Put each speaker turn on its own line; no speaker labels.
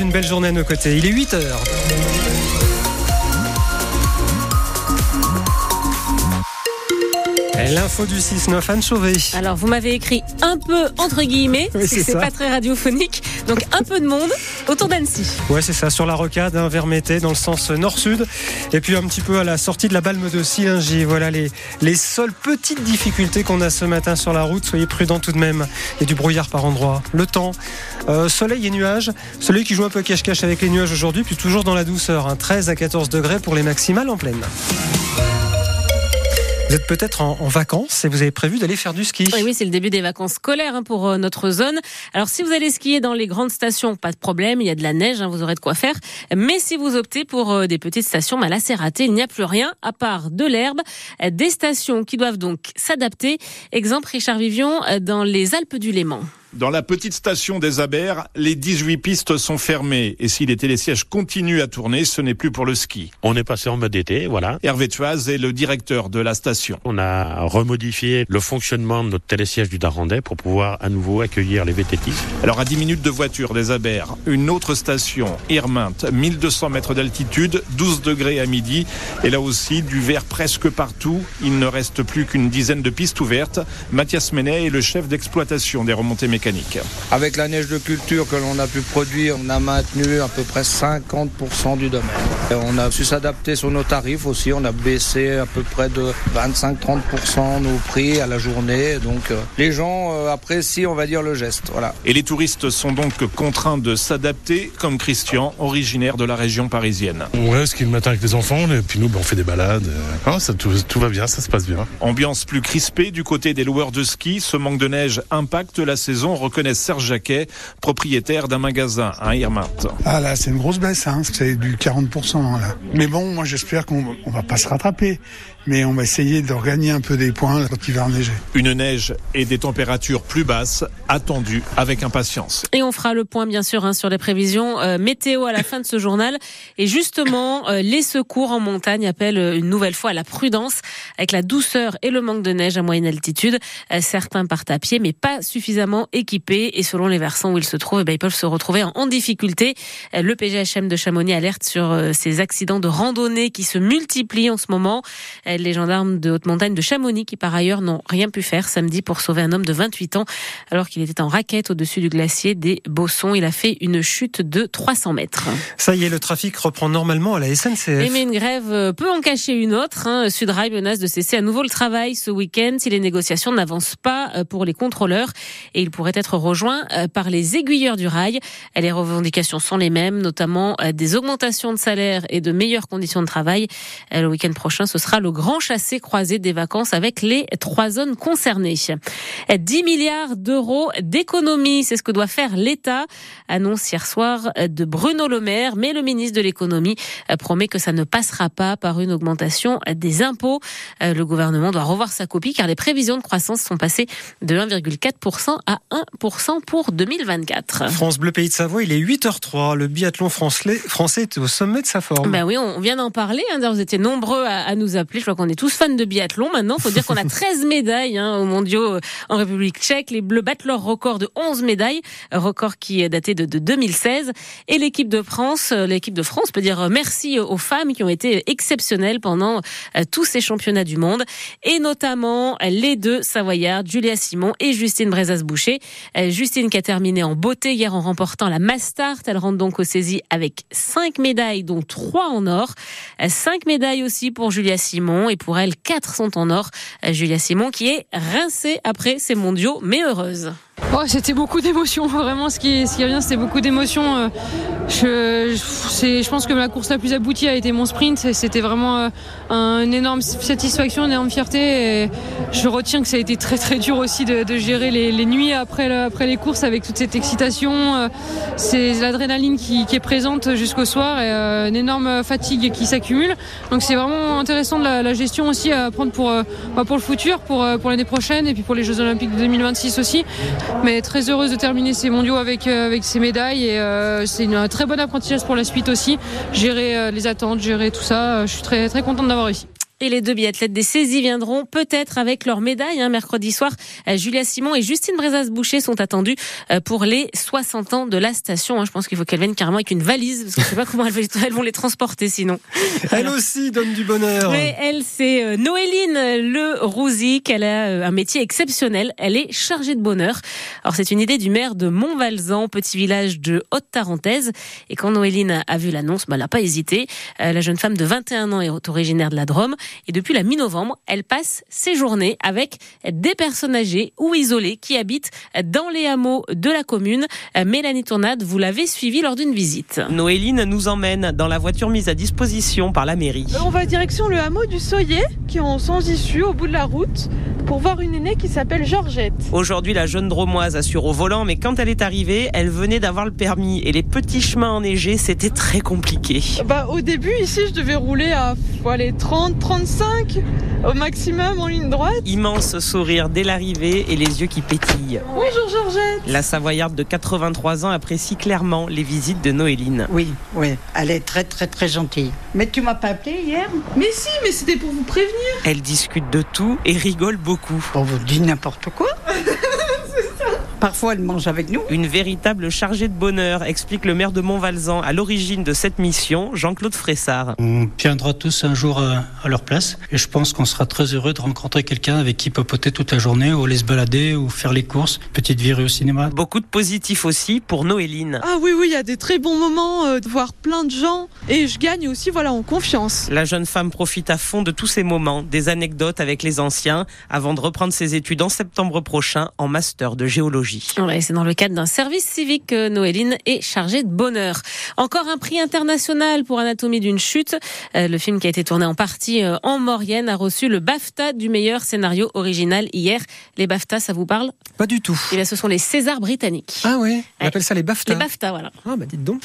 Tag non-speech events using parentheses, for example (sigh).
Une belle journée à nos côtés. Il est 8 heures. L'info du 6-9, Anne Chauvet.
Alors, vous m'avez écrit un peu entre guillemets,
Oui,
c'est pas très radiophonique, donc un peu de monde autour d'Annecy.
Ouais, c'est ça, sur la rocade, hein, vers Mété, dans le sens nord-sud. Et puis un petit peu à la sortie de la balme de Silingy. Voilà les, les seules petites difficultés qu'on a ce matin sur la route. Soyez prudents tout de même. Il y a du brouillard par endroits. Le temps, euh, soleil et nuages. Soleil qui joue un peu cache-cache avec les nuages aujourd'hui, puis toujours dans la douceur. hein, 13 à 14 degrés pour les maximales en pleine. Vous êtes peut-être en, vacances et vous avez prévu d'aller faire du ski.
Oui, oui, c'est le début des vacances scolaires hein, pour euh, notre zone. Alors, si vous allez skier dans les grandes stations, pas de problème, il y a de la neige, hein, vous aurez de quoi faire. Mais si vous optez pour euh, des petites stations, bah là, c'est raté, il n'y a plus rien à part de l'herbe. Des stations qui doivent donc s'adapter. Exemple, Richard Vivion, euh, dans les Alpes du Léman.
Dans la petite station des Abers, les 18 pistes sont fermées et si les télésièges continuent à tourner, ce n'est plus pour le ski.
On est passé en mode été, voilà.
Hervé Tuaz est le directeur de la station.
On a remodifié le fonctionnement de notre télésiège du Darandais pour pouvoir à nouveau accueillir les vététistes.
Alors à 10 minutes de voiture des Abers, une autre station, Irminte, 1200 mètres d'altitude, 12 degrés à midi et là aussi du vert presque partout. Il ne reste plus qu'une dizaine de pistes ouvertes. Mathias Menet est le chef d'exploitation des remontées mécaniques.
Avec la neige de culture que l'on a pu produire, on a maintenu à peu près 50% du domaine. Et on a su s'adapter sur nos tarifs aussi. On a baissé à peu près de 25-30% nos prix à la journée. Donc euh, les gens euh, apprécient, on va dire, le geste. Voilà.
Et les touristes sont donc contraints de s'adapter, comme Christian, originaire de la région parisienne.
Ouais, ski le matin avec les enfants, et puis nous, ben, on fait des balades. euh. Ah, ça, tout, tout va bien, ça se passe bien.
Ambiance plus crispée du côté des loueurs de ski. Ce manque de neige impacte la saison, reconnaît Serge Jacquet, propriétaire d'un magasin à Irminte.
Ah là, c'est une grosse baisse, hein. c'est du 40% là. Mais bon, moi j'espère qu'on on va pas se rattraper, mais on va essayer de regagner un peu des points quand il va neiger.
Une neige et des températures plus basses attendues avec impatience.
Et on fera le point, bien sûr, hein, sur les prévisions euh, météo à la fin de ce journal. Et justement, euh, les secours en montagne appellent euh, une nouvelle fois à la prudence. Avec la douceur et le manque de neige à moyenne altitude, euh, certains partent à pied, mais pas suffisamment équipés. Et selon les versants où ils se trouvent, eh ben, ils peuvent se retrouver en, difficulté. Euh, Le PGHM de Chamonix alerte sur euh, ces accidents de randonnée qui se multiplient en ce moment. Euh, Les gendarmes de haute montagne de Chamonix, qui par ailleurs n'ont rien pu faire samedi pour sauver un homme de 28 ans, alors qu'il était en raquette au-dessus du glacier des Bossons. Il a fait une chute de 300 mètres.
Ça y est, le trafic reprend normalement à la SNCF.
Et mais une grève peut en cacher une autre. Hein. Sudrail menace de cesser à nouveau le travail ce week-end si les négociations n'avancent pas pour les contrôleurs. Et il pourrait être rejoint euh, par les aiguilleurs du rail. Les revendications sont les mêmes, notamment euh, des augmentations de salaire et de meilleures conditions de travail. Euh, Le week-end prochain, ce sera le grand chassé croisé des vacances avec les trois zones concernées. Euh, 10 milliards d'euros d'économies, c'est ce que doit faire l'État. Annonce hier soir de Bruno Le Maire, mais le ministre de l'économie promet que ça ne passera pas par une augmentation des impôts. Le gouvernement doit revoir sa copie car les prévisions de croissance sont passées de 1,4% à 1% pour 2024.
France Bleu Pays de Savoie, il est 8h03. Le biathlon français français est au sommet de sa forme.
Ben oui, on vient d'en parler. Hein. Vous étiez nombreux à, à nous appeler. Je crois qu'on est tous fans de biathlon maintenant. faut dire qu'on a (laughs) 13 médailles hein, aux mondiaux euh, en République tchèque. Les Bleus battent leur record de 11 médailles, record qui est daté de, de 2016. Et l'équipe de France, euh, l'équipe de France peut dire euh, merci aux femmes qui ont été exceptionnelles pendant tous ces championnats du monde. Et notamment les deux Savoyardes, Julia Simon et Justine Brezas-Boucher. Euh, Justine qui a terminé en beauté hier en remportant la Mastart. Elle rentre donc au saisie avec cinq médailles, dont trois en or. Euh, Cinq médailles aussi pour Julia Simon et pour elle, quatre sont en or. Euh, Julia Simon qui est rincée après ces mondiaux, mais heureuse.
Oh, c'était beaucoup d'émotions, (laughs) vraiment ce qui, ce qui c'était beaucoup d'émotions. Euh, Je, pense que la course la plus aboutie a été mon sprint, c'était vraiment euh, un- une énorme satisfaction, une énorme fierté. Je retiens que ça a été très très dur aussi de, gérer les, nuits après, le- après les courses avec toute cette excitation. Euh, C'est l'adrénaline qui, est présente jusqu'au soir et une énorme fatigue qui s'accumule. Donc c'est vraiment intéressant de la, gestion aussi à prendre pour, bah, le futur, pour l'année prochaine et puis pour les Jeux Olympiques de 2026 aussi. Mais très heureuse de terminer ces mondiaux avec, euh, avec ces médailles et euh, c'est une- un très bon apprentissage pour la suite aussi. Gérer euh, les attentes, gérer tout ça, je suis très, très contente d'avoir réussi.
Et les deux biathlètes des saisies viendront peut-être avec leur médaille. Hein, mercredi soir, euh, Julia Simon et Justine Brezas-Boucher sont attendus euh, pour les 60 ans de la station. Hein. Je pense qu'il faut qu'elles viennent carrément avec une valise, parce que je sais pas (laughs) comment elles, vont les transporter sinon.
Elle aussi donne du bonheur.
Oui, elle, c'est euh, Noéline Le Rouzic. Elle a un métier exceptionnel. Elle est chargée de bonheur. Alors, c'est une idée du maire de Montvalzan, petit village de Haute-Tarentaise. Et quand Noéline a vu l'annonce, bah, elle n'a pas hésité. la jeune femme de 21 ans est originaire de la Drôme. Et depuis la mi-novembre, elle passe ses journées avec des personnes âgées ou isolées qui habitent dans les hameaux de la commune. Mélanie Tournade, vous l'avez suivie lors d'une visite.
Noéline nous emmène dans la voiture mise à disposition par la mairie.
On va direction le hameau du Soyer, qui est en sans issue au bout de la route, pour voir une aînée qui s'appelle Georgette.
Aujourd'hui, la jeune dromoise assure au volant, mais quand elle est arrivée, elle venait d'avoir le permis et les petits chemins enneigés, c'était très compliqué.
Bah, au début, ici, je devais rouler à les 30, 35 au maximum en ligne droite.
Immense sourire dès l'arrivée et les yeux qui pétillent.
Bonjour Georgette.
La Savoyarde de 83 ans apprécie clairement les visites de Noéline.
Oui, oui, elle est très très très gentille. Mais tu m'as pas appelé hier?
Mais si, mais c'était pour vous prévenir.
Elle discute de tout et rigole beaucoup.
On vous dit n'importe quoi. Parfois, elle mange avec nous.
Une véritable chargée de bonheur, explique le maire de Montvalzan à l'origine de cette mission, Jean-Claude Fressard.
On viendra tous un jour à, leur place et je pense qu'on sera très heureux de rencontrer quelqu'un avec qui papoter toute la journée ou aller se balader ou faire les courses, petite virée au cinéma.
Beaucoup de positifs aussi pour Noéline.
Ah oui, oui, il y a des très bons moments euh, de voir plein de gens et je gagne aussi voilà en confiance.
La jeune femme profite à fond de tous ces moments, des anecdotes avec les anciens, avant de reprendre ses études en septembre prochain en master de géologie
c'est dans le cadre d'un service civique que Noéline est chargée de bonheur. Encore un prix international pour Anatomie d'une chute. Euh, le film qui a été tourné en partie euh, en Maurienne a reçu le BAFTA du meilleur scénario original hier. Les BAFTA, ça vous parle?
Pas du tout.
Et là, ce sont les Césars britanniques.
Ah oui, on appelle ça les BAFTA.
Les BAFTA, voilà.
Ah bah dites donc.